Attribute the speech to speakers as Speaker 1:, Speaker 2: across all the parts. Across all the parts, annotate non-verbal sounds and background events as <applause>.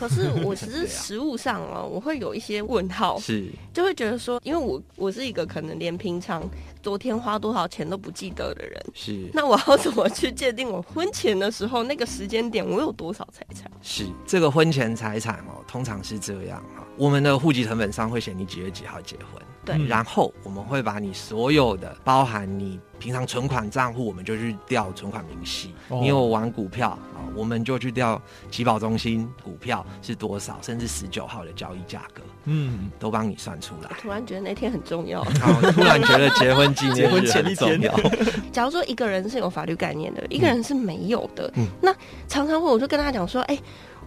Speaker 1: 可是 <laughs> 我其实实物上哦，我会有一些问号，
Speaker 2: 是。
Speaker 1: 就会觉得说，因为我我是一个可能连平常昨天花多少钱都不记得的人，
Speaker 2: 是。
Speaker 1: 那我要怎么去界定我婚前的时候那个时间点我有多少财产？
Speaker 2: 是。这个婚前财产哦，通常是这样哈，我们的户籍成本上会写你几月几号结婚，
Speaker 1: 对
Speaker 2: 然后我们会把你所有的，包含你平常存款账户，我们就去调存款明细。
Speaker 3: 哦
Speaker 2: 你有玩股票啊，我们就去调集保中心股票是多少，甚至十九号的交易价格
Speaker 3: 嗯，
Speaker 2: 都帮你算出来。
Speaker 1: 突然觉得那天很重要。<laughs>
Speaker 2: 好，突然觉得结婚纪
Speaker 3: 结婚
Speaker 2: 念日
Speaker 3: 前一天
Speaker 2: 很重要。<laughs>
Speaker 1: 假如说一个人是有法律概念的，一个人是没有的，
Speaker 2: 嗯
Speaker 1: 那常常会我就跟他讲说，哎、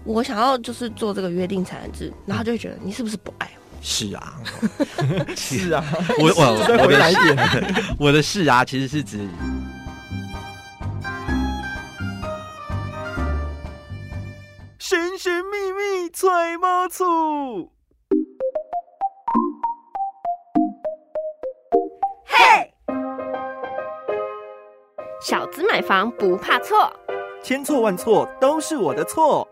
Speaker 1: 我想要就是做这个约定财产制，然后他就会觉得你是不是不爱我？
Speaker 2: 是啊，<laughs>
Speaker 3: 是啊，
Speaker 2: 我我
Speaker 3: 再回
Speaker 2: 我的
Speaker 3: 来一点，<laughs>
Speaker 2: 我的是啊，其实是指
Speaker 3: 神神秘秘揣猫醋。
Speaker 1: 小子买房不怕错。
Speaker 3: 千错万错都是我的错。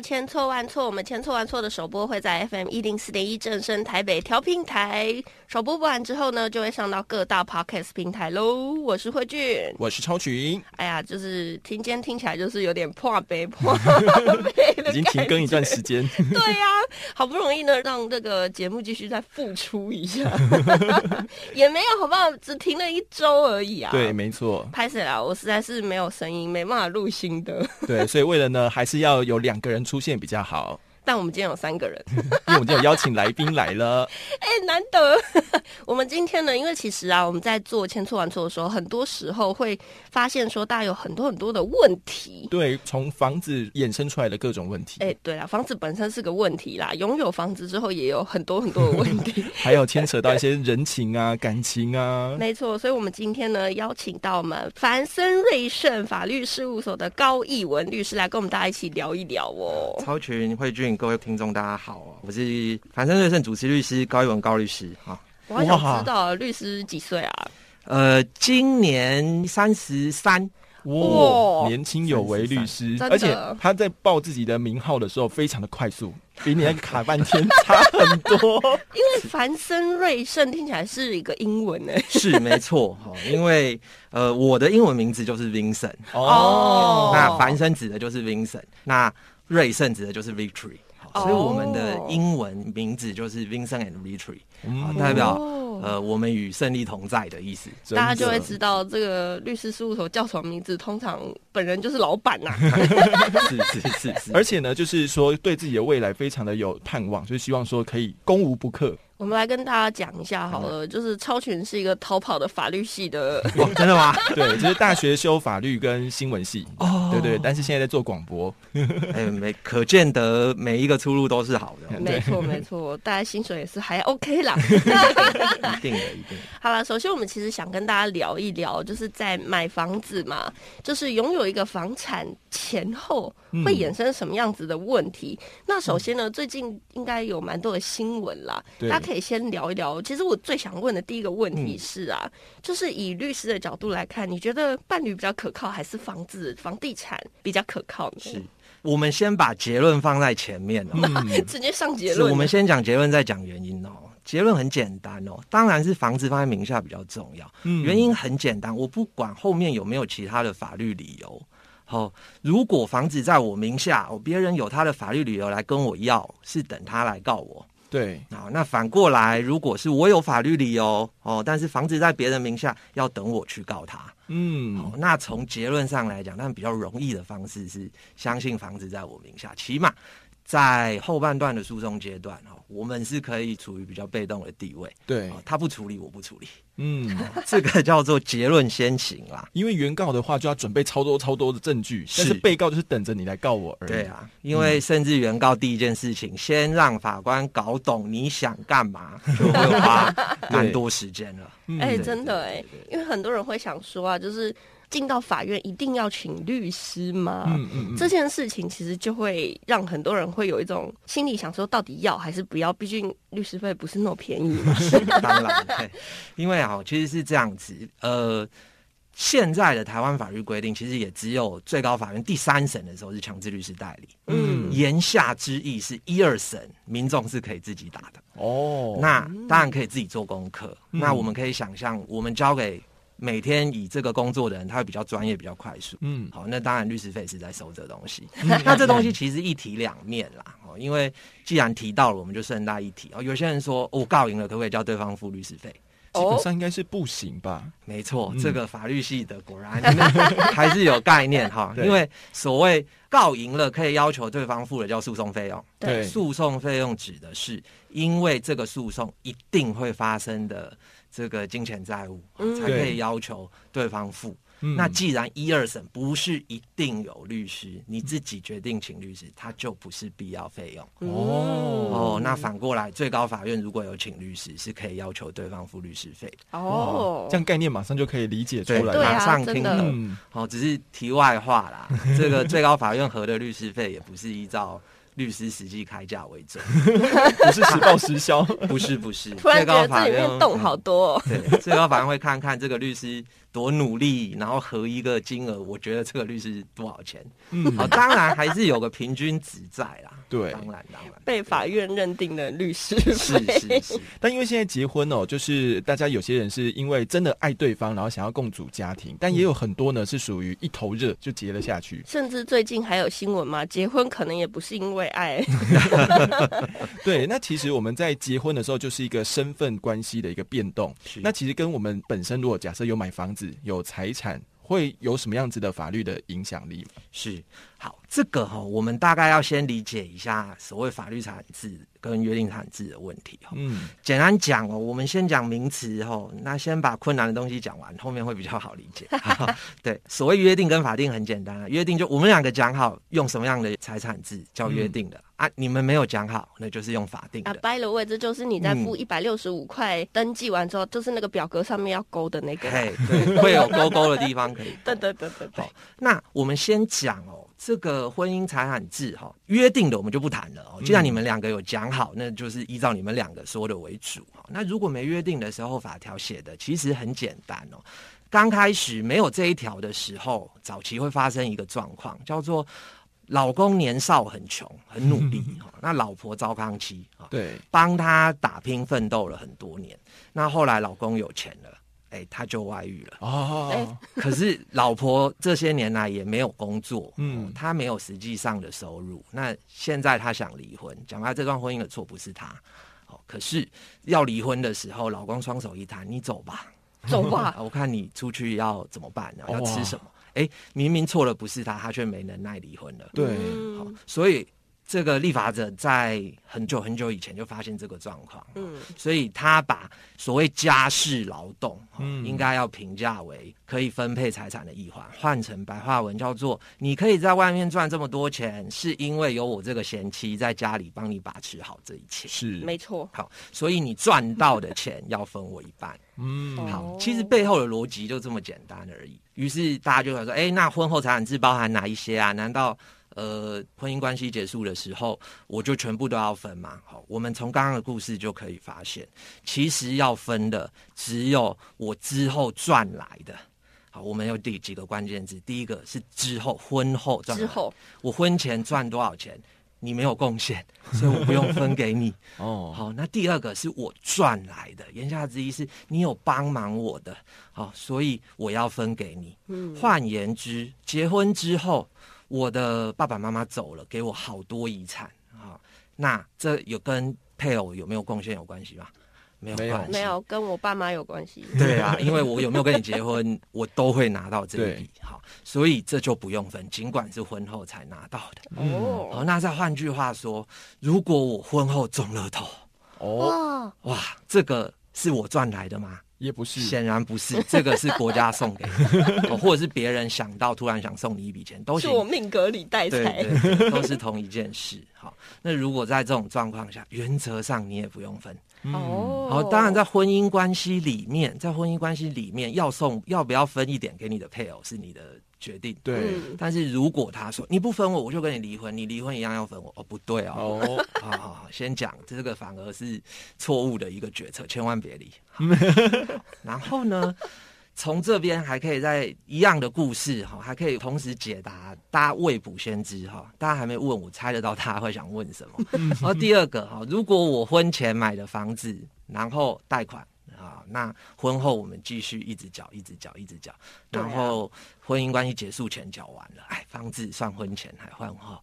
Speaker 1: 到千错万错，我们千错万错的首播会在 FM 一零四点一正声台北调平台首播播完之后呢，就会上到各大 Podcast 平台喽。我是慧俊，
Speaker 3: 我是超群，
Speaker 1: 哎呀，就是听今天听起来就是有点破杯破杯的
Speaker 3: 已经停更一段时间。
Speaker 1: 对呀、好不容易呢，让这个节目继续再复出一下，<laughs> 也没有好不好？只停了一周而已啊。
Speaker 3: 对，，没错，
Speaker 1: 拍谁啊？我实在是没有声音，没办法录新的。
Speaker 3: 对，所以为了呢，还是要有两个人出现比较好。
Speaker 1: 但我们今天有三个人，<laughs>
Speaker 3: 因为我们今天有邀请来宾来了，<laughs>
Speaker 1: 哎、难得。<laughs> 我们今天呢，因为其实啊，我们在做千错万错的时候，很多时候会发现说，大家有很多很多的问题。
Speaker 3: 对，从房子衍生出来的各种问题，
Speaker 1: 哎、对啦，房子本身是个问题啦，拥有房子之后也有很多很多的问题。
Speaker 3: 还有牵扯到一些人情啊、感情啊。
Speaker 1: 没错，所以我们今天呢，邀请到我们凡森瑞盛法律事务所的高义文律师来跟我们大家一起聊一聊哦。
Speaker 2: 超群慧俊，各位听众大家好哦，我是凡生瑞盛主持律师高一文高律师啊。
Speaker 1: 我好想知道律师几岁啊？
Speaker 2: 呃，今年三十三，
Speaker 1: 哇
Speaker 3: 哇，年轻有为律师，而且他在报自己的名号的时候非常的快速，<laughs> 比你那个卡半天差很多。
Speaker 1: 因为凡森瑞盛听起来是一个英文呢。
Speaker 2: 是没错哈，因为呃，我的英文名字就是 Vincent，
Speaker 1: 哦
Speaker 2: 那凡生指的就是 Vincent，那瑞盛指的就是 Victory，好所以我们的英文名字就是 Vincent and Victory，好
Speaker 3: 嗯
Speaker 2: 代表
Speaker 1: 哦。
Speaker 2: 呃我们与胜利同在的意思。
Speaker 1: 大家就会知道这个律师事务所叫什么名字，通常本人就是老板呐、<laughs>
Speaker 2: 是是是是，
Speaker 3: 而且呢，就是说对自己的未来非常的有盼望，就是希望说可以攻无不克。
Speaker 1: 我们来跟大家讲一下好了，就是超群是一个逃跑的法律系的，<laughs>
Speaker 2: 哇真的吗？<laughs>
Speaker 3: 对，就是大学修法律跟新闻系，
Speaker 2: 哦
Speaker 3: 对对，但是现在在做广播，<laughs>
Speaker 2: 哎，每可见得每一个出路都是好的，
Speaker 1: 没错没错，大家薪水也是还 OK 啦。
Speaker 2: 一定的，一定的。
Speaker 1: 好了，首先我们其实想跟大家聊一聊，就是在买房子嘛，就是拥有一个房产前后
Speaker 3: 嗯
Speaker 1: 会衍生什么样子的问题。那首先呢，最近应该有蛮多的新闻啦，大家可以先聊一聊。其实我最想问的第一个问
Speaker 3: 嗯
Speaker 1: 题是啊，就是以律师的角度来看，你觉得伴侣比较可靠，还是房子、房地产比较可靠呢？
Speaker 2: 是我们先把结论放在前面哦，
Speaker 3: 嗯，<laughs>
Speaker 1: 直接上结论。
Speaker 2: 我们先讲结论，再讲原因哦。结论很简单哦，当然是房子放在名下比较重要。
Speaker 3: 嗯
Speaker 2: 原因很简单，我不管后面有没有其他的法律理由。哦，如果房子在我名下，哦，别人有他的法律理由来跟我要，是等他来告我。
Speaker 3: 对，
Speaker 2: 啊、那反过来，如果是我有法律理由，哦，但是房子在别人名下，要等我去告他。
Speaker 3: 嗯
Speaker 2: 好，那从结论上来讲，但比较容易的方式是相信房子在我名下，起码在后半段的诉讼阶段，哦，我们是可以处于比较被动的地位。
Speaker 3: 对
Speaker 2: 哦，，他不处理，我不处理，
Speaker 3: 嗯，<laughs>
Speaker 2: 这个叫做结论先行啦。
Speaker 3: 因为原告的话就要准备超多超多的证据，但是
Speaker 2: 是
Speaker 3: 被告就是等着你来告我而已。
Speaker 2: 对，啊，因为甚至原告第一件事情，先让法官搞懂你想干嘛，<laughs> 就会花蛮多时间了。
Speaker 3: 嗯
Speaker 1: 哎、真的哎、因为很多人会想说啊，就是进到法院一定要请律师吗？
Speaker 3: 嗯嗯嗯，
Speaker 1: 这件事情其实就会让很多人会有一种心里想说，到底要还是不要？毕竟律师费不是那么便宜嘛。<laughs>
Speaker 2: 当然，对因为啊，其实是这样子，呃。现在的台湾法律规定，其实也只有最高法院第三审的时候是强制律师代理。
Speaker 1: 嗯
Speaker 2: 言下之意是一二审民众是可以自己打的。
Speaker 3: 哦，
Speaker 2: 那当然可以自己做功课。
Speaker 3: 嗯
Speaker 2: 那我们可以想象，我们交给每天以这个工作的人，他会比较专业、比较快速。
Speaker 3: 嗯
Speaker 2: 好，那当然律师费是在收这东西。<laughs> 那这东西其实一体两面啦。哦，因为既然提到了，我们就顺带一提。哦，有些人说，我、告赢了，可不可以叫对方付律师费？
Speaker 3: 基本上应该是不行吧？
Speaker 2: 没错，
Speaker 3: 嗯
Speaker 2: 这个法律系的果然 <laughs> 还是有概念哈。<laughs> 因为所谓告赢了，可以要求对方付的叫诉讼费用。
Speaker 3: 对
Speaker 2: 诉讼费用指的是因为这个诉讼一定会发生的这个金钱债务，
Speaker 1: 嗯
Speaker 2: 才可以要求对方付。
Speaker 3: 嗯
Speaker 2: 那既然一二审不是一定有律师，你自己决定请律师，它就不是必要费用。
Speaker 3: 哦
Speaker 2: 哦，那反过来，最高法院如果有请律师，是可以要求对方付律师费。
Speaker 1: 哦
Speaker 3: 哇，这样概念马上就可以理解出
Speaker 2: 对
Speaker 3: 来。
Speaker 2: 马上听
Speaker 1: 真的
Speaker 2: 懂。
Speaker 3: 嗯，
Speaker 2: 哦，只是题外话啦，这个最高法院核的律师费也不是依照律师实际开价为准，<laughs>
Speaker 3: 不是实报实销。
Speaker 2: 不 <laughs> 是不是。<laughs>
Speaker 1: 突然
Speaker 2: 最高法
Speaker 1: 觉得这里面
Speaker 2: 院
Speaker 1: 洞好多、哦。
Speaker 2: 对，最高法院会看看这个律师多努力，然后合一个金额，我觉得这个律师多少钱。
Speaker 3: 嗯，
Speaker 2: 好，当然还是有个平均值在啦。
Speaker 3: 对
Speaker 2: 当然当然。
Speaker 1: 被法院认定的律师
Speaker 2: 是
Speaker 1: 费，
Speaker 2: 是是，
Speaker 3: 但因为现在结婚哦，就是大家有些人是因为真的爱对方，然后想要共组家庭，但也有很多呢是属于一头热就结了下去。
Speaker 1: 甚至最近还有新闻嘛，结婚可能也不是因为爱，<laughs>
Speaker 3: 对，那其实我们在结婚的时候就是一个身份关系的一个变动。
Speaker 2: 是
Speaker 3: 那其实跟我们本身如果假设有买房子、有财产，会有什么样子的法律的影响力？
Speaker 2: 是好，这个哈、我们大概要先理解一下所谓法律产制跟约定产制的问题哈、
Speaker 3: 嗯，
Speaker 2: 简单讲哦，我们先讲名词哦，那先把困难的东西讲完，后面会比较好理解。<laughs> 对，所谓约定跟法定很简单啊，约定就我们两个讲好用什么样的财产制叫约定的、啊，你们没有讲好，那就是用法定
Speaker 1: 啊
Speaker 2: 的。
Speaker 1: ，by the way，这就是你在付
Speaker 2: 嗯
Speaker 1: 一百六十五块登记完之后，就是那个表格上面要勾的那个。
Speaker 2: 嘿，对，会有勾勾的地方可以勾。<laughs>
Speaker 1: 对对对对对
Speaker 2: 好，那我们先讲哦，这个婚姻财产制哈、约定的我们就不谈了哦。既然你们两个有讲好，那就是依照你们两个说的为主哈、那如果没约定的时候，法条写的其实很简单哦。刚开始没有这一条的时候，早期会发生一个状况，叫做老公年少很穷，很努力 <laughs> 哈、那老婆糟糠妻啊，
Speaker 3: 对，
Speaker 2: 帮他打拼奋斗了很多年。那后来老公有钱了，哎，他就外遇了。
Speaker 3: 哦，
Speaker 1: 哎
Speaker 2: 可是老婆这些年来也没有工作，
Speaker 3: 嗯
Speaker 2: 他，没有实际上的收入。那现在他想离婚，讲他，这段婚姻的错不是他。哦，可是要离婚的时候，老公双手一摊，你走吧，
Speaker 1: 走吧
Speaker 2: 啊，<laughs> 我看你出去要怎么办呢？要吃什么？哎，明明错了不是他，他却没能耐离婚了。
Speaker 3: 对，
Speaker 2: 好
Speaker 1: 嗯，
Speaker 2: 所以这个立法者在很久很久以前就发现这个状况，
Speaker 1: 嗯
Speaker 2: 所以他把所谓家事劳动，
Speaker 3: 嗯
Speaker 2: 嗯，应该要评价为可以分配财产的一环，换成白话文叫做：你可以在外面赚这么多钱，是因为有我这个贤妻在家里帮你把持好这一切。
Speaker 3: 是，
Speaker 1: 没错。
Speaker 2: 好，所以你赚到的钱要分我一半。
Speaker 3: 嗯，
Speaker 2: 好
Speaker 1: 哦，
Speaker 2: 其实背后的逻辑就这么简单而已。于是大家就会说：，哎、那婚后财产制包含哪一些啊？难道呃婚姻关系结束的时候，我就全部都要分嘛？好，我们从刚刚的故事就可以发现，其实要分的只有我之后赚来的。好，我们有第几个关键字？第一个是之后，婚后赚
Speaker 1: 之后，
Speaker 2: 我婚前赚多少钱，你没有贡献，<laughs> 所以我不用分给你。
Speaker 3: 哦，
Speaker 2: 好，那第二个是我赚来的，言下之意是你有帮忙我的，好，所以我要分给你。
Speaker 1: 嗯，
Speaker 2: 换言之，结婚之后，我的爸爸妈妈走了，给我好多遗产啊，那这有跟配偶有没有贡献有关系吗？没有
Speaker 3: 没有
Speaker 2: 关系，
Speaker 1: 没有跟我爸妈有关系。
Speaker 2: 对啊，因为我有没有跟你结婚，我都会拿到这一笔，好，所以这就不用分，尽管是婚后才拿到的。
Speaker 3: 嗯
Speaker 1: 哦
Speaker 2: 好，那再换句话说，如果我婚后中了头，
Speaker 3: 哦，
Speaker 1: 哇，
Speaker 2: 哇，这个是我赚来的吗？
Speaker 3: 也不是，
Speaker 2: 显然不是，<laughs> 这个是国家送给你，哦或者是别人想到突然想送你一笔钱，都。
Speaker 1: 是我命格里带财。
Speaker 2: 对对，<laughs> 都是同一件事。好，那如果在这种状况下，原则上你也不用分。
Speaker 3: 嗯，
Speaker 1: 哦，
Speaker 2: 好，当然在婚姻关系里面，在婚姻关系里面要送要不要分一点给你的配偶是你的决定。
Speaker 3: 对，
Speaker 1: 嗯
Speaker 2: 但是如果他说你不分我，我就跟你离婚，你离婚一样要分我，哦，不对哦。
Speaker 3: 哦，<laughs>
Speaker 2: 好好好，先讲这个反而是错误的一个决策，千万别离。<laughs> 然后呢，从这边还可以在一样的故事哈，还可以同时解答大家未卜先知哈。大家还没问我，猜得到大家会想问什么。<laughs> 然后第二个哈，如果我婚前买的房子，然后贷款啊，那婚后我们继续一直缴，一直缴，一直缴，然后婚姻关系结束前缴完了，哎，房子算婚前还婚后？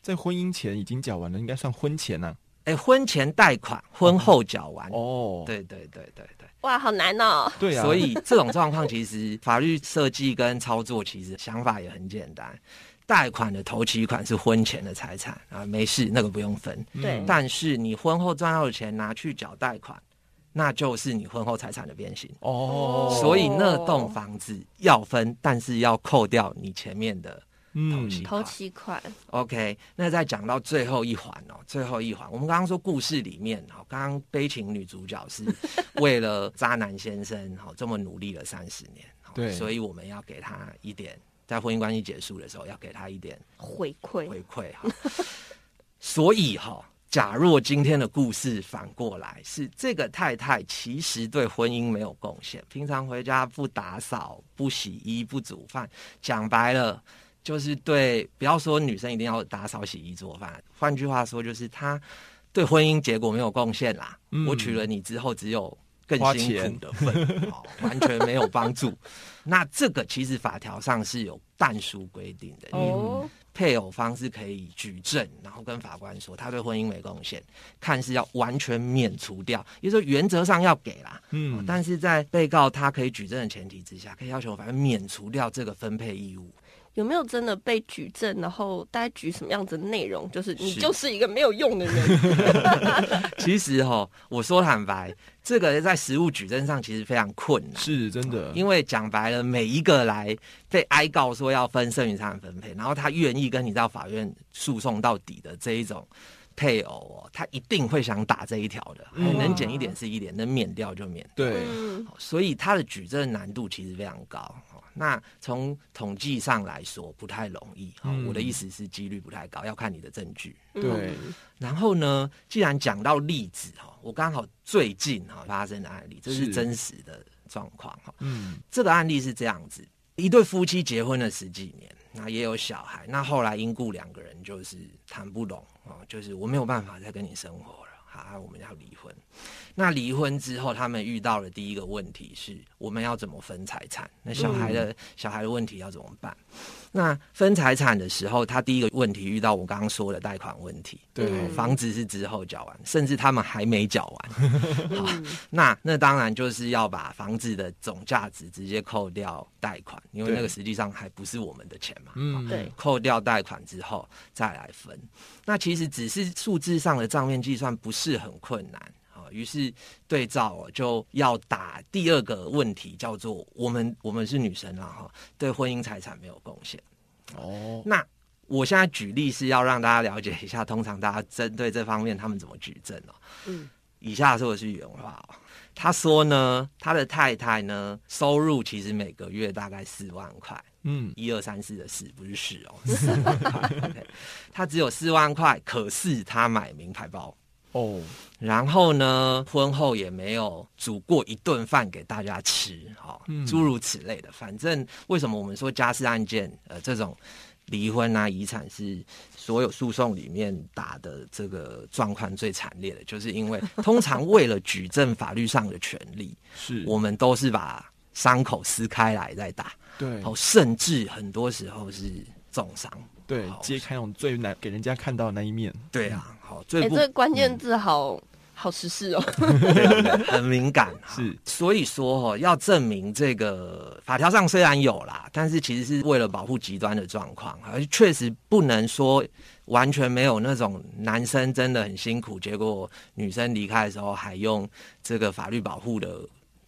Speaker 3: 在婚姻前已经缴完了，应该算婚前呐、
Speaker 2: 哎，婚前贷款，婚后缴完。
Speaker 3: 哦，
Speaker 2: 对对对对对。
Speaker 1: 哇，好难哦。
Speaker 3: 对啊，
Speaker 2: 所以这种状况其实法律设计跟操作其实想法也很简单。贷款的头期款是婚前的财产啊，没事，那个不用分。
Speaker 1: 对
Speaker 2: 但是你婚后赚到的钱拿去缴贷款，那就是你婚后财产的变形。
Speaker 3: 哦，
Speaker 2: 所以那栋房子要分，但是要扣掉你前面的
Speaker 3: 嗯，
Speaker 1: 头期款
Speaker 2: ，OK，那再讲到最后一环哦，最后一环，我们刚刚说故事里面哈，刚刚悲情女主角是为了渣男先生哈这么努力了三十年，哦
Speaker 3: 对。
Speaker 2: 所以我们要给他一点，在婚姻关系结束的时候要给他一点
Speaker 1: 回馈。
Speaker 2: 回馈哈。所以哈，假若今天的故事反过来是这个太太其实对婚姻没有贡献，平常回家不打扫、不洗衣、不煮饭，讲白了就是对，不要说女生一定要打扫、洗衣、做饭，换句话说就是她对婚姻结果没有贡献啦。
Speaker 3: 嗯
Speaker 2: 我娶了你之后，只有更辛苦的份，哦，完全没有帮助。<laughs> 那这个其实法条上是有但书规定的，
Speaker 1: 哦，
Speaker 2: 配偶方是可以举证，然后跟法官说他对婚姻没贡献，看是要完全免除掉，也就是说原则上要给啦，
Speaker 3: 嗯
Speaker 2: 哦但是在被告他可以举证的前提之下，可以要求法院免除掉这个分配义务。
Speaker 1: 有没有真的被举证？然后大概举什么样子的内容？就是你就是一个没有用的人。<laughs>
Speaker 2: 其实哈，我说坦白，这个在实物举证上其实非常困难。
Speaker 3: 是真的，
Speaker 2: 因为讲白了，每一个来被哀告说要分剩余财产分配，然后他愿意跟你到法院诉讼到底的这一种配偶哦，他一定会想打这一条的，
Speaker 3: 嗯
Speaker 2: 能减一点是一点，能免掉就免。
Speaker 3: 对，
Speaker 1: 嗯，
Speaker 2: 所以他的举证难度其实非常高。哦那从统计上来说不太容易。哦
Speaker 3: 嗯
Speaker 2: 我的意思是几率不太高，要看你的证据。
Speaker 3: 对，
Speaker 2: 然后呢，既然讲到例子哈，我刚好最近哈发生的案例，这是
Speaker 3: 是
Speaker 2: 真实的状况哈。
Speaker 3: 嗯，
Speaker 2: 这个案例是这样子：一对夫妻结婚了十几年，那也有小孩，那后来因故两个人就是谈不拢哦，就是我没有办法再跟你生活了，好，我们要离婚。那离婚之后，他们遇到的第一个问题是，我们要怎么分财产？那小孩的、小孩的问题要怎么办？那分财产的时候，他第一个问题遇到我刚刚说的贷款问题，
Speaker 3: 对
Speaker 1: 嗯
Speaker 2: 房子是之后缴完，甚至他们还没缴完。好，
Speaker 1: 嗯
Speaker 2: 那那当然就是要把房子的总价值直接扣掉贷款，因为那个实际上还不是我们的钱嘛。
Speaker 3: 嗯，
Speaker 1: 对，
Speaker 2: 扣掉贷款之后再来分，那其实只是数字上的账面计算不是很困难。好，于是对照哦就要打第二个问题，叫做我们我们是女生啦哈，对婚姻财产没有贡献。
Speaker 3: 哦，
Speaker 2: 那我现在举例是要让大家了解一下，通常大家针对这方面他们怎么举证哦。
Speaker 1: 嗯，
Speaker 2: 以下说的是原话哦，他说呢，他的太太呢收入其实每个月大概四万块，
Speaker 3: 嗯，
Speaker 2: 一二三四的四不是十哦，<laughs> 四万块。OK，他只有四万块，可是他买名牌包。
Speaker 3: 哦，
Speaker 2: 然后呢，婚后也没有煮过一顿饭给大家吃，哈、
Speaker 3: 嗯。
Speaker 2: 诸如此类的。反正为什么我们说家事案件，呃，这种离婚啊、遗产是所有诉讼里面打的这个状况最惨烈的，就是因为通常为了举证法律上的权利，
Speaker 3: 是，
Speaker 2: 我们都是把伤口撕开来再打，
Speaker 3: 对。
Speaker 2: 哦，甚至很多时候是重伤。好，
Speaker 3: 对揭开那种最难给人家看到的那一面，
Speaker 2: 对啊，
Speaker 1: 这个关键字好好实事哦。<laughs>
Speaker 2: 很敏感，<laughs>
Speaker 3: 是
Speaker 2: 所以说哦，要证明这个法条上虽然有啦，但是其实是为了保护极端的状况，而确实不能说完全没有那种男生真的很辛苦，结果女生离开的时候还用这个法律保护的。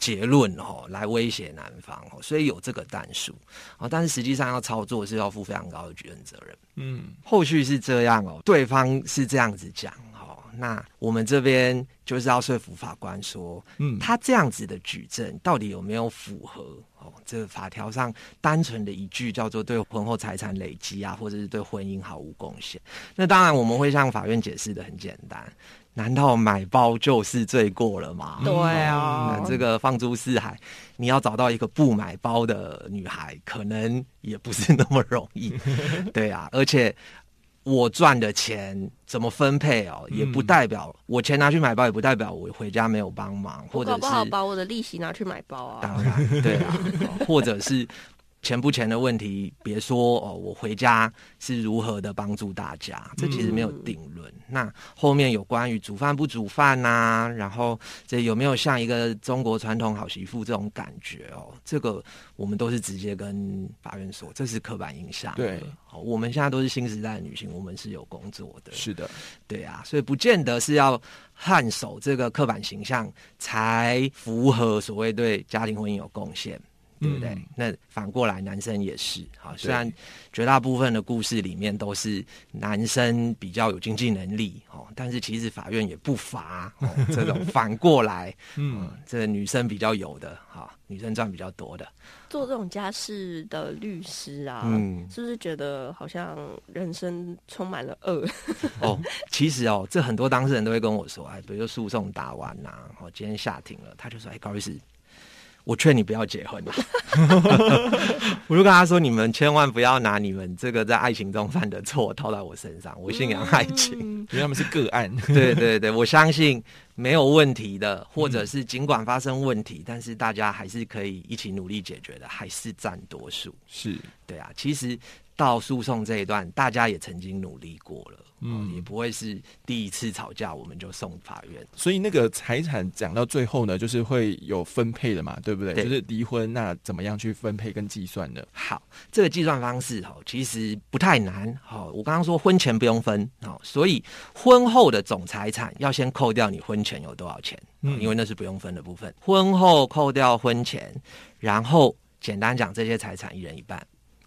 Speaker 2: 结论哦，来威胁男方哦，所以有这个弹数哦，但是实际上要操作是要负非常高的举证责任。
Speaker 3: 嗯，
Speaker 2: 后续是这样哦，对方是这样子讲哦，那我们这边就是要说服法官说，
Speaker 3: 嗯，
Speaker 2: 他这样子的举证到底有没有符合哦？这个法条上单纯的一句叫做对婚后财产累积啊，或者是对婚姻毫无贡献。那当然我们会向法院解释的很简单，难道买包就是罪过了吗？
Speaker 1: 对啊
Speaker 2: 那这个放诸四海，你要找到一个不买包的女孩，可能也不是那么容易。<laughs> 对啊，而且我赚的钱怎么分配哦，也不代表我钱拿去买包，也不代表我回家没有帮忙，或者是
Speaker 1: 不好把我的利息拿去买包啊。
Speaker 2: 当然对啊，哦 <laughs> 或者是钱不钱的问题，别说哦，我回家是如何的帮助大家，这其实没有定论。那后面有关于煮饭不煮饭呐、然后这有没有像一个中国传统好媳妇这种感觉哦？这个我们都是直接跟法院说，这是刻板印象。
Speaker 3: 对
Speaker 2: 哦，我们现在都是新时代的女性，我们是有工作的。
Speaker 3: 是的，
Speaker 2: 对啊，所以不见得是要汗守这个刻板形象才符合所谓对家庭婚姻有贡献，对不对？
Speaker 3: 嗯
Speaker 2: 那反过来，男生也是啊。虽然绝大部分的故事里面都是男生比较有经济能力哦，但是其实法院也不乏、哦、<laughs> 这种反过来，
Speaker 3: 嗯，
Speaker 2: 这个女生比较有的哈、女生赚比较多的，
Speaker 1: 做这种家事的律师啊，
Speaker 2: 嗯
Speaker 1: 是不是觉得好像人生充满了恶？
Speaker 2: 哦，其实哦，这很多当事人都会跟我说，哎，比如说诉讼打完呐、哦，今天下庭了，他就说，哎，高律师，我劝你不要结婚啦。<laughs> 我就跟他说，你们千万不要拿你们这个在爱情中犯的错套在我身上，我信仰爱情。
Speaker 1: 嗯
Speaker 3: 因为他们是个案，
Speaker 2: 对对对，我相信没有问题的，或者是尽管发生问题，但是大家还是可以一起努力解决的，还是占多数。
Speaker 3: 是
Speaker 2: 对啊，其实到诉讼这一段，大家也曾经努力过了，
Speaker 3: 嗯
Speaker 2: 嗯，也不会是第一次吵架我们就送法院。
Speaker 3: 所以那个财产讲到最后呢，就是会有分配的嘛，对不对？
Speaker 2: 对
Speaker 3: 就是离婚，那怎么样去分配跟计算呢？
Speaker 2: 好，这个计算方式哈，其实不太难。好，我刚刚说婚前不用分，好，所以婚后的总财产要先扣掉你婚前有多少钱，
Speaker 3: 嗯
Speaker 2: 因为那是不用分的部分。婚后扣掉婚前，然后简单讲，这些财产一人一半。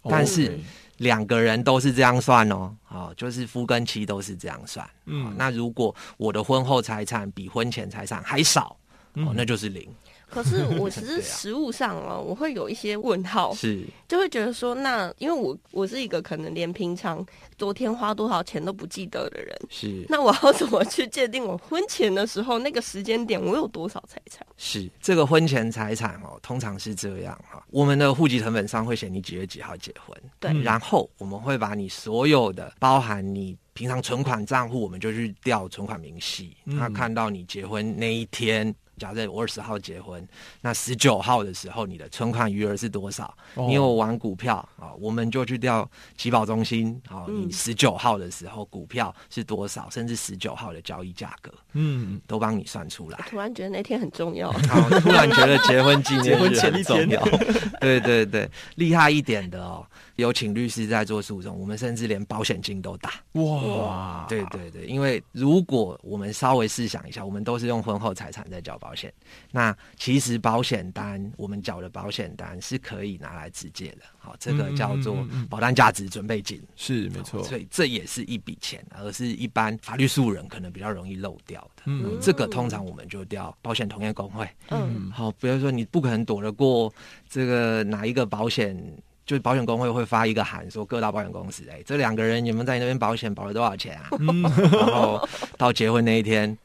Speaker 2: 但是两个人都是这样算哦，好，就是夫跟妻都是这样算。
Speaker 3: 嗯
Speaker 2: 好那如果我的婚后财产比婚前财产还少，哦，那就是零。
Speaker 1: 可是我其 <laughs> 实
Speaker 2: 对啊。
Speaker 1: 实物上哦，我会有一些问号，
Speaker 2: 是，
Speaker 1: 就会觉得说，那因为我我是一个可能连平常昨天花多少钱都不记得的人，
Speaker 2: 是，<laughs>
Speaker 1: 那我要怎么去界定我婚前的时候那个时间点我有多少财产？
Speaker 2: 是这个婚前财产哦，通常是这样哈。我们的户籍成本上会写你几月几号结婚，
Speaker 1: 对。
Speaker 3: 嗯。
Speaker 2: 然后我们会把你所有的，包含你平常存款账户，我们就去调存款明细。
Speaker 3: 嗯。
Speaker 2: 那看到你结婚那一天，假设我二十号结婚，那十九号的时候你的存款余额是多少？
Speaker 3: 哦。
Speaker 2: 你有玩股票？啊，我们就去调集保中心啊，
Speaker 1: 嗯。
Speaker 2: 你十九号的时候股票是多少，甚至十九号的交易价格
Speaker 3: 嗯，
Speaker 2: 都帮你算出来。
Speaker 1: 突然觉得那天很重要。<laughs>
Speaker 2: 好，突然觉得结婚纪念
Speaker 3: 结婚
Speaker 2: 日很重要。<laughs> 对对对，厉害一点的哦，有请律师在做诉讼，我们甚至连保险金都打。
Speaker 3: 哇，
Speaker 2: 对对对，因为如果我们稍微试想一下，我们都是用婚后财产在缴保险，那其实保险单我们缴的保险单是可以拿来直接的。好，这个叫做保单价值准备金。
Speaker 3: 是没错，
Speaker 2: 所以这也是一笔钱，而是一般法律素人可能比较容易漏掉的。
Speaker 3: 嗯
Speaker 2: 这个通常我们就调保险同业工会。
Speaker 1: 嗯，
Speaker 2: 好，比如说你不可能躲得过这个哪一个保险，就是保险工会会发一个函说各大保险公司，哎，这两个人你们在那边保险保了多少钱啊？
Speaker 3: 嗯
Speaker 2: 然后到结婚那一天，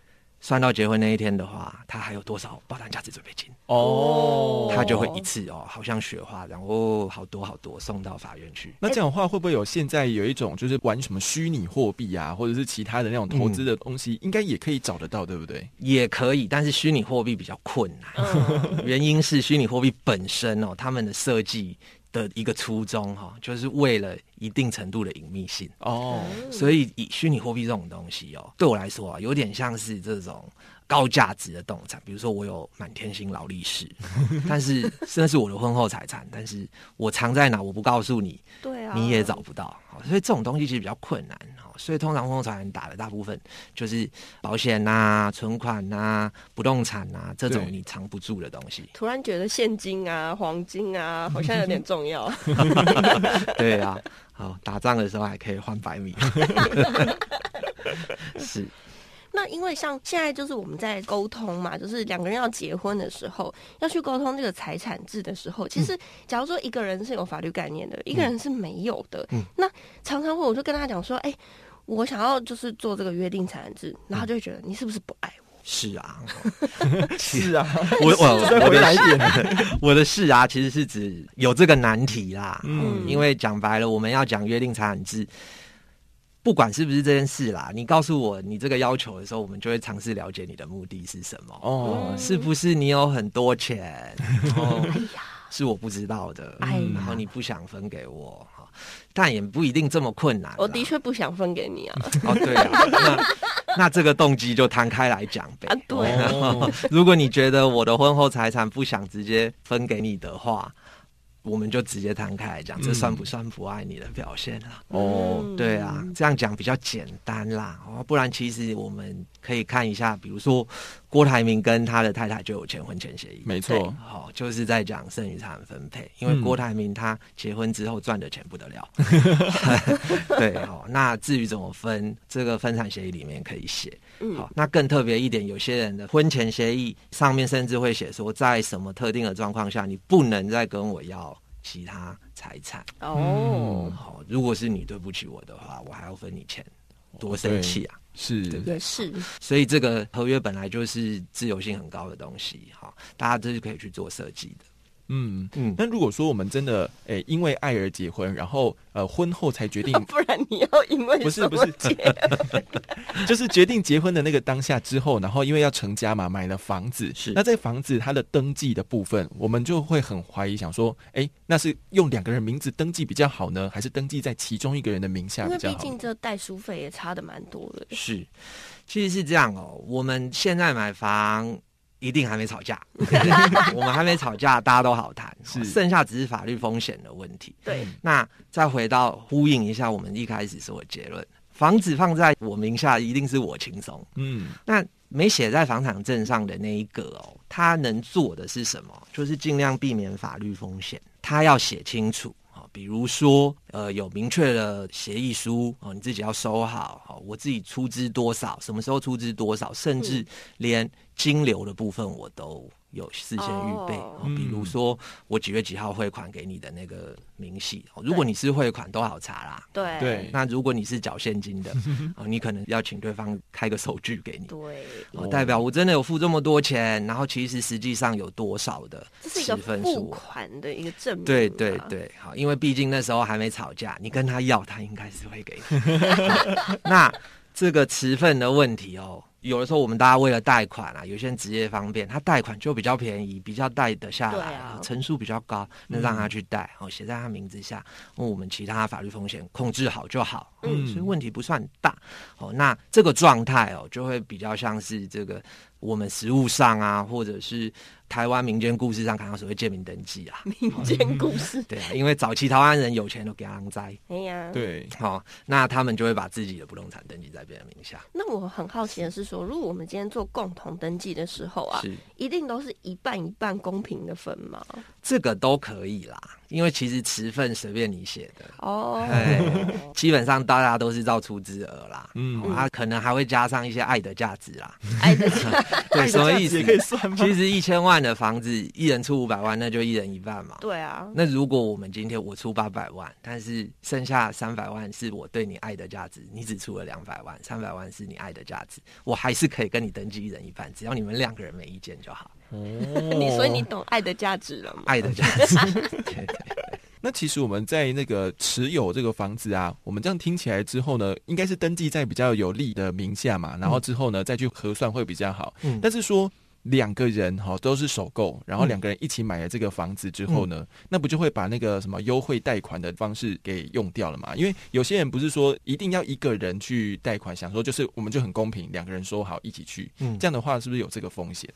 Speaker 2: 算到结婚那一天的话，他还有多少保单价值准备金？
Speaker 3: 哦，
Speaker 2: 他就会一次哦，好像雪花，然后好多好多送到法院去。
Speaker 3: 那这样的话，会不会有现在有一种就是玩什么虚拟货币啊，或者是其他的那种投资的东西，应该也可以找得到，对不对？
Speaker 2: 也可以，但是虚拟货币比较困难。
Speaker 1: 嗯
Speaker 2: 原因是虚拟货币本身哦，他们的设计的一个初衷哈、就是为了一定程度的隐秘性。
Speaker 3: 哦，
Speaker 2: 所以以虚拟货币这种东西哦，对我来说啊，有点像是这种高价值的动产。比如说，我有满天星劳力士，<laughs> 但是那是我的婚后财产，但是我藏在哪我不告诉你，
Speaker 1: 对啊，
Speaker 2: 你也找不到。好所以这种东西其实比较困难。好所以通常婚后财产打的大部分就是保险呐、存款呐、不动产呐、这种你藏不住的东西。
Speaker 1: 突然觉得现金啊、黄金啊，好像有点重要。<laughs>
Speaker 2: 对啊，好打仗的时候还可以换百米。<laughs> <laughs> 是，
Speaker 1: 那因为像现在就是我们在沟通嘛，就是两个人要结婚的时候，要去沟通这个财产制的时候，其实假如说一个人是有法律概念的，一个人是没有的，
Speaker 2: 嗯
Speaker 1: 那常常会我就跟他讲说，哎、我想要就是做这个约定财产制，然后就会觉得你是不是不爱我？
Speaker 2: 是啊，<laughs>
Speaker 3: 是啊，
Speaker 2: 我我
Speaker 3: 再回
Speaker 2: 我的
Speaker 3: 来一点。
Speaker 2: 我的是啊，其实是指有这个难题啦。
Speaker 3: 嗯
Speaker 2: 嗯，因为讲白了，我们要讲约定财产制，不管是不是这件事啦，你告诉我你这个要求的时候，我们就会尝试了解你的目的是什么。
Speaker 3: 哦，
Speaker 2: 是不是你有很多钱？然后
Speaker 1: 哎呀，
Speaker 2: 是我不知道的，
Speaker 1: 哎
Speaker 2: 然后你不想分给我，哈但也不一定这么困难。
Speaker 1: 我的确不想分给你啊，
Speaker 2: 哦，对啊，那那这个动机就摊开来讲呗。
Speaker 1: 啊，对啊，
Speaker 3: 哦，<laughs>
Speaker 2: 如果你觉得我的婚后财产不想直接分给你的话，我们就直接摊开来讲，这
Speaker 3: 嗯
Speaker 2: 算不算不爱你的表现啊？
Speaker 3: 哦，
Speaker 1: 嗯
Speaker 2: 对啊，这样讲比较简单啦。哦，不然其实我们可以看一下，比如说郭台铭跟他的太太就有签婚前协议，
Speaker 3: 没错，
Speaker 2: 好、就是在讲剩余财产分配，因为
Speaker 3: 嗯
Speaker 2: 郭台铭他结婚之后赚的钱不得了。<laughs> 对，好、那至于怎么分，这个分产协议里面可以写。
Speaker 1: 嗯
Speaker 2: 好，那更特别一点，有些人的婚前协议上面甚至会写说，在什么特定的状况下，你不能再跟我要其他财产。
Speaker 1: 哦，
Speaker 2: 好，如果是你对不起我的话，我还要分你钱，多生气啊！
Speaker 3: 是。
Speaker 1: 对不对？是，
Speaker 2: 所以这个合约本来就是自由性很高的东西，哈，大家都是可以去做设计的。
Speaker 3: 嗯。
Speaker 2: 嗯，
Speaker 3: 那如果说我们真的诶、因为爱而结婚，然后呃婚后才决定 <laughs>
Speaker 1: 不然你要因为
Speaker 3: 不是不是
Speaker 1: 结 <laughs>
Speaker 3: 就是决定结婚的那个当下之后，然后因为要成家嘛，买了房子，
Speaker 2: 是
Speaker 3: 那这房子它的登记的部分，我们就会很怀疑，想说，哎，那是用两个人名字登记比较好呢，还是登记在其中一个人的名下
Speaker 1: 因为
Speaker 3: 比较好？
Speaker 1: 毕竟这代书费也差的蛮多的。
Speaker 2: 是，其实是这样哦。我们现在买房一定还没吵架，<laughs> 我们还没吵架，大家都好谈，
Speaker 3: 是
Speaker 2: 剩下只是法律风险的问题。
Speaker 1: 对，
Speaker 2: 那再回到呼应一下我们一开始说的结论，房子放在我名下，一定是我轻松。
Speaker 3: 嗯，
Speaker 2: 那没写在房产证上的那一个哦，他能做的是什么？就是尽量避免法律风险，他要写清楚。哦比如说，呃，有明确的协议书哦，你自己要收好。哦，我自己出资多少，什么时候出资多少，甚至连金流的部分我都有事先预备。
Speaker 1: 哦
Speaker 2: 哦比如说，我几月几号汇款给你的那个明细，哦如果你是汇款都好查啦。
Speaker 1: 对
Speaker 3: 对
Speaker 2: 那如果你是缴现金的，<laughs> 哦，你可能要请对方开个收据给你。
Speaker 1: 对，
Speaker 2: 哦，代表我真的有付这么多钱，然后其实实际上有多少的
Speaker 1: 这是一个付？款的一个证明。
Speaker 2: 对对，对，好，因为毕竟那时候还没吵架，你跟他要，他应该是会给你。<laughs> 那这个持份的问题哦，有的时候我们大家为了贷款啊，有些人职业方便，他贷款就比较便宜，比较贷得下来，
Speaker 1: 啊
Speaker 2: 成数比较高，那让他去贷，哦，写在他名字下，哦我们其他法律风险控制好就好，
Speaker 3: 嗯
Speaker 2: 嗯，所以问题不算大。哦，那这个状态哦，就会比较像是这个我们实物上啊，或者是台湾民间故事上看到所谓建民登记啊，
Speaker 1: 民间故事。<laughs>
Speaker 2: 对啊，因为早期台湾人有钱都给他栽，
Speaker 1: 哎呀，
Speaker 3: 对，
Speaker 2: 好、那他们就会把自己的不动产登记在别人名下，
Speaker 1: 那我很好奇的是说，如果我们今天做共同登记的时候啊，
Speaker 2: 是。
Speaker 1: 一定都是一半一半公平的分吗？
Speaker 2: 这个都可以啦，因为其实持份随便你写的，
Speaker 1: 哦，
Speaker 2: 哎基本上大家都是照出资额啦，
Speaker 3: 嗯。
Speaker 2: 嗯，啊，可能还会加上一些爱的价值啦，
Speaker 1: 爱的价，<laughs>
Speaker 2: 对，什么意思
Speaker 3: 也？可以算吗？
Speaker 2: 其实一千万的房子，一人出五百万，那就一人一半嘛。
Speaker 1: 对啊，
Speaker 2: 那如果我们今天我出八百万，但是剩下三百万是我对你爱的价值，你只出了两百万，三百万是你爱的价值，我还是可以跟你登记一人一半，只要你们两个人没意见就好。
Speaker 3: 哦
Speaker 1: 你所以你懂爱的价值了吗？
Speaker 2: 爱的价值，<laughs> 对对
Speaker 3: 那其实我们在那个持有这个房子啊，我们这样听起来之后呢，应该是登记在比较有利的名下嘛，然后之后呢再去核算会比较好。
Speaker 2: 嗯
Speaker 3: 但是说两个人哈、都是首购，然后两个人一起买了这个房子之后呢，那不就会把那个什么优惠贷款的方式给用掉了嘛？因为有些人不是说一定要一个人去贷款，想说就是我们就很公平，两个人说好一起去，
Speaker 2: 嗯
Speaker 3: 这样的话是不是有这个风险？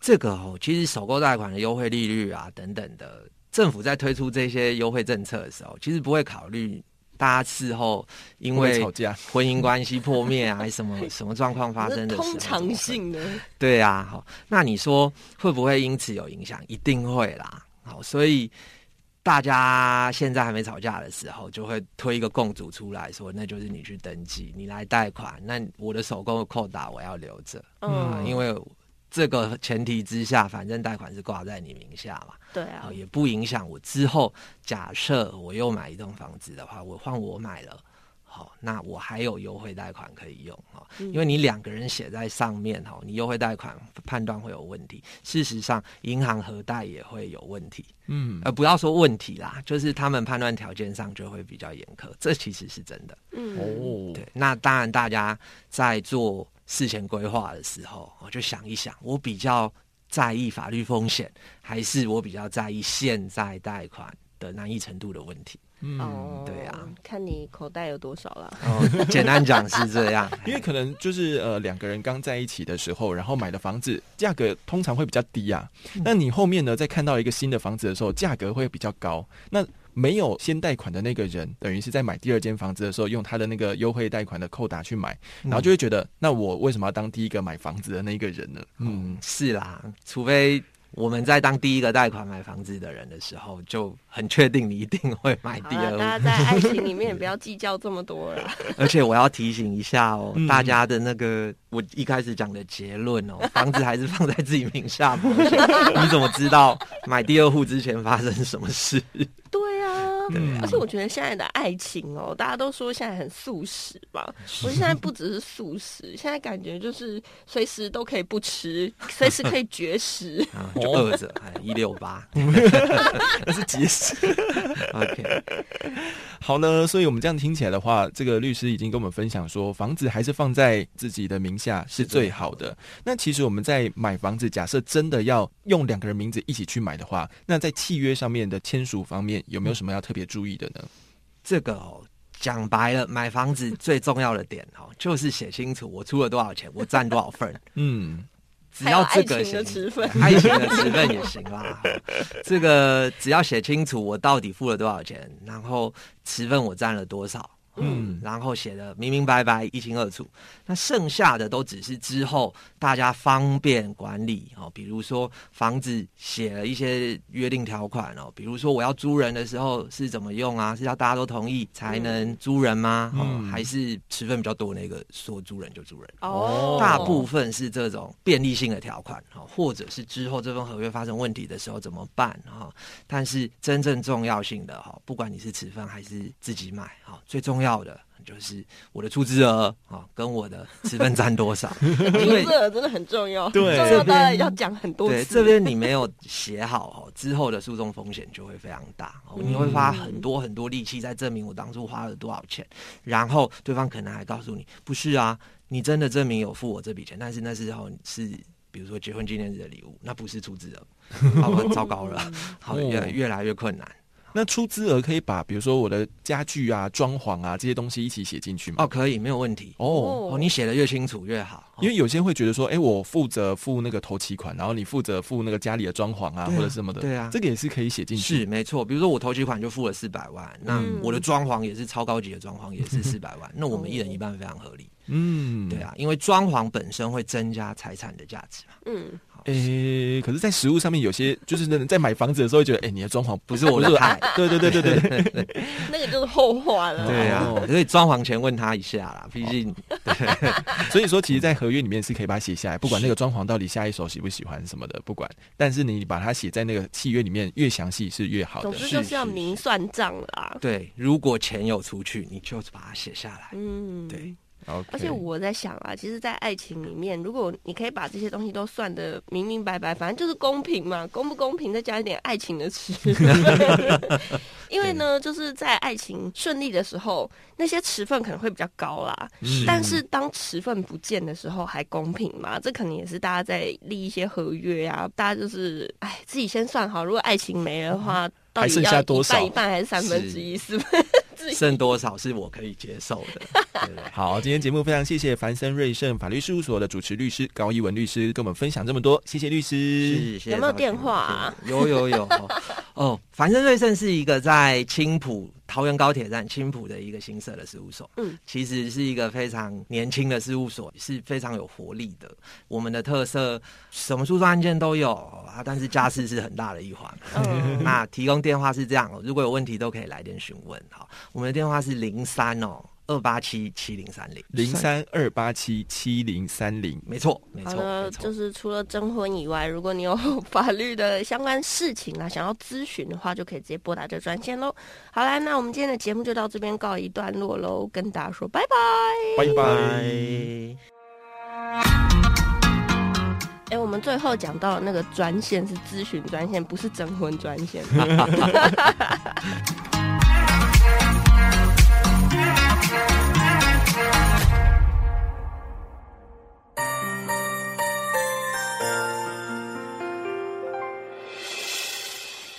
Speaker 2: 这个哦，其实首购贷款的优惠利率啊等等的，政府在推出这些优惠政策的时候，其实不会考虑大家事后因为？<laughs> 婚姻关系破灭啊，还是什么什么状况发生的时候
Speaker 1: 通常性的，
Speaker 2: 对啊，好，那你说会不会因此有影响？一定会啦。好，所以大家现在还没吵架的时候，就会推一个共主出来说，那就是你去登记，你来贷款，那我的手工的扣打我要留着，啊，
Speaker 1: 嗯，
Speaker 2: 因为这个前提之下，反正贷款是挂在你名下嘛，
Speaker 1: 对啊
Speaker 2: 啊，，也不影响我之后假设我又买一栋房子的话，我换我买了。好，那我还有优惠贷款可以用哈，
Speaker 1: 嗯
Speaker 2: 因为你两个人写在上面哈，你优惠贷款判断会有问题。事实上，银行核贷也会有问题，
Speaker 3: 嗯
Speaker 2: 呃，不要说问题啦，就是他们判断条件上就会比较严苛，这其实是真的。
Speaker 1: 嗯，
Speaker 3: 哦，
Speaker 2: 对，那当然，大家在做事前规划的时候，我就想一想，我比较在意法律风险，还是我比较在意现在贷款的难易程度的问题？
Speaker 3: 嗯，
Speaker 1: 哦，
Speaker 2: 对啊，
Speaker 1: 看你口袋有多少了。
Speaker 2: 哦，简单讲是这样，<laughs>
Speaker 3: 因为可能就是呃两个人刚在一起的时候，然后买的房子价格通常会比较低啊。那你后面呢，再看到一个新的房子的时候，价格会比较高。那没有先贷款的那个人，等于是在买第二间房子的时候，用他的那个优惠贷款的扣打去买，然后就会觉得，那我为什么要当第一个买房子的那个人呢？嗯
Speaker 2: 嗯，，是啦，除非。我们在当第一个贷款买房子的人的时候，就很确定你一定会买，第二户。
Speaker 1: 大家在爱情里面也不要计较这么多了。<laughs>
Speaker 2: 而且我要提醒一下哦，
Speaker 3: 嗯
Speaker 2: 大家的那个我一开始讲的结论哦，房子还是放在自己名下保险。你怎么知道买第二户之前发生什么事？
Speaker 1: 对啊，
Speaker 3: 嗯
Speaker 1: 而且我觉得现在的爱情哦，大家都说现在很素食嘛。我现在不只是素食，现在感觉就是随时都可以不吃，随时可以绝食。<laughs>
Speaker 2: 啊，就饿着，哎，一六八 <laughs>
Speaker 3: 那是节食。
Speaker 2: ，OK，
Speaker 3: 好呢，所以我们这样听起来的话，这个律师已经跟我们分享说，房子还是放在自己的名下是最好的。那其实我们在买房子，假设真的要用两个人名字一起去买的话，那在契约上面的签署方面，有没有什么要特别注意的呢？
Speaker 2: 这个哦。讲白了，买房子最重要的点哦，<laughs> 就是写清楚我出了多少钱，我占多少份儿。<laughs>
Speaker 3: 嗯，
Speaker 2: 只要这个
Speaker 1: 还有爱情的
Speaker 2: 写
Speaker 1: 持分
Speaker 2: 爱情的十分也行啦。<laughs> 这个只要写清楚我到底付了多少钱，然后持份我占了多少，
Speaker 3: 嗯
Speaker 2: 嗯，然后写的明明白白、一清二楚。那剩下的都只是之后大家方便管理哦，比如说房子写了一些约定条款哦，比如说我要租人的时候是怎么用啊？是要大家都同意才能租人吗？还是持份比较多那个说租人就租人？
Speaker 1: 哦，
Speaker 2: 大部分是这种便利性的条款哦，或者是之后这份合约发生问题的时候怎么办哈？但是真正重要性的哈，不管你是持份还是自己买哈，最重要的就是我的出资额啊，跟我的持份占多少。<laughs> 出
Speaker 1: 资额真的很重要，
Speaker 3: 对
Speaker 1: 重要当然要讲很多
Speaker 2: 对
Speaker 1: 次。<laughs>
Speaker 2: 这边你没有写好哦，之后的诉讼风险就会非常大哦，你会花很多很多力气在证明我当初花了多少钱，然后对方可能还告诉你不是啊，你真的证明有付我这笔钱，但是那时候是。比如说结婚纪念日的礼物，那不是出资额，好吧，糟糕了，<laughs> 好越越来越困难
Speaker 3: 那出资额可以把比如说我的家具啊、装潢啊这些东西一起写进去吗？
Speaker 2: 哦，可以没有问题
Speaker 3: 哦。
Speaker 2: 哦，你写的越清楚越好，
Speaker 3: 因为有些人会觉得说，哎、我负责付那个头期款，然后你负责付那个家里的装潢啊，
Speaker 2: 啊
Speaker 3: 或者什么的，
Speaker 2: 对啊
Speaker 3: 这个也是可以写进去。
Speaker 2: 是没错，比如说我头期款就付了四百万，那
Speaker 1: 嗯
Speaker 2: 我的装潢也是超高级的装潢，也是四百万，那我们一人一半非常合理。
Speaker 3: 嗯，
Speaker 2: 对。啊，因为装潢本身会增加财产的价值嘛。
Speaker 1: 嗯，
Speaker 3: 诶、可是，在食物上面，有些就是在买房子的时候，会觉得，哎、你的装潢
Speaker 2: 不是我的爱
Speaker 3: 对对对对对对，<laughs>
Speaker 1: 那个就是后话了。
Speaker 2: 对啊
Speaker 3: 哦，
Speaker 2: 所以装潢前问他一下啦，毕竟 <laughs>
Speaker 3: 所以说，其实，在合约里面是可以把它写下来，不管那个装潢到底下一手喜不喜欢什么的，不管，但是你把它写在那个契约里面，越详细是越好的
Speaker 1: 总。之就是要明算账啦。
Speaker 2: 对，如果钱有出去，你就把它写下来。
Speaker 1: 嗯，
Speaker 2: 对。
Speaker 1: 而且我在想啊，其实，在爱情里面，如果你可以把这些东西都算的明明白白，反正就是公平嘛，公不公平，再加一点爱情的持分。<laughs> 因为呢，就是在爱情顺利的时候，那些持份可能会比较高啦。
Speaker 3: 嗯
Speaker 1: 但是当持份不见的时候，还公平吗？这可能也是大家在立一些合约啊，大家就是哎自己先算好，如果爱情没了的话，到
Speaker 3: 还剩
Speaker 1: 底要
Speaker 3: 下多少
Speaker 1: 一半一半还是三分之一？是不是？
Speaker 2: 剩多少是我可以接受的。对对
Speaker 3: 好，今天节目非常谢谢凡森瑞盛法律事务所的主持律师高一文律师跟我们分享这么多，谢谢律师。
Speaker 2: 是，谢谢
Speaker 1: 有没有
Speaker 2: 赵
Speaker 1: 电话啊
Speaker 2: 有有有哦凡森瑞盛是一个在青浦桃园高铁站青浦的一个新设的事务所。
Speaker 1: 嗯，
Speaker 2: 其实是一个非常年轻的事务所，是非常有活力的。我们的特色什么诉讼案件都有啊，但是家事是很大的一环。<laughs>
Speaker 1: 嗯
Speaker 2: 那提供电话是这样哦，如果有问题都可以来电询问。好，我们的电话是零三哦二八七七零三零
Speaker 3: 零三二八七七零三零。
Speaker 2: 没错，没错。
Speaker 1: 就是除了征婚以外，如果你有法律的相关事情啊，想要咨询的话，就可以直接拨打这专线喽。好啦，那我们今天的节目就到这边告一段落喽，跟大家说拜拜。
Speaker 3: 拜拜。
Speaker 1: 哎、我们最后讲到的那个专线是咨询专线，不是征婚专线。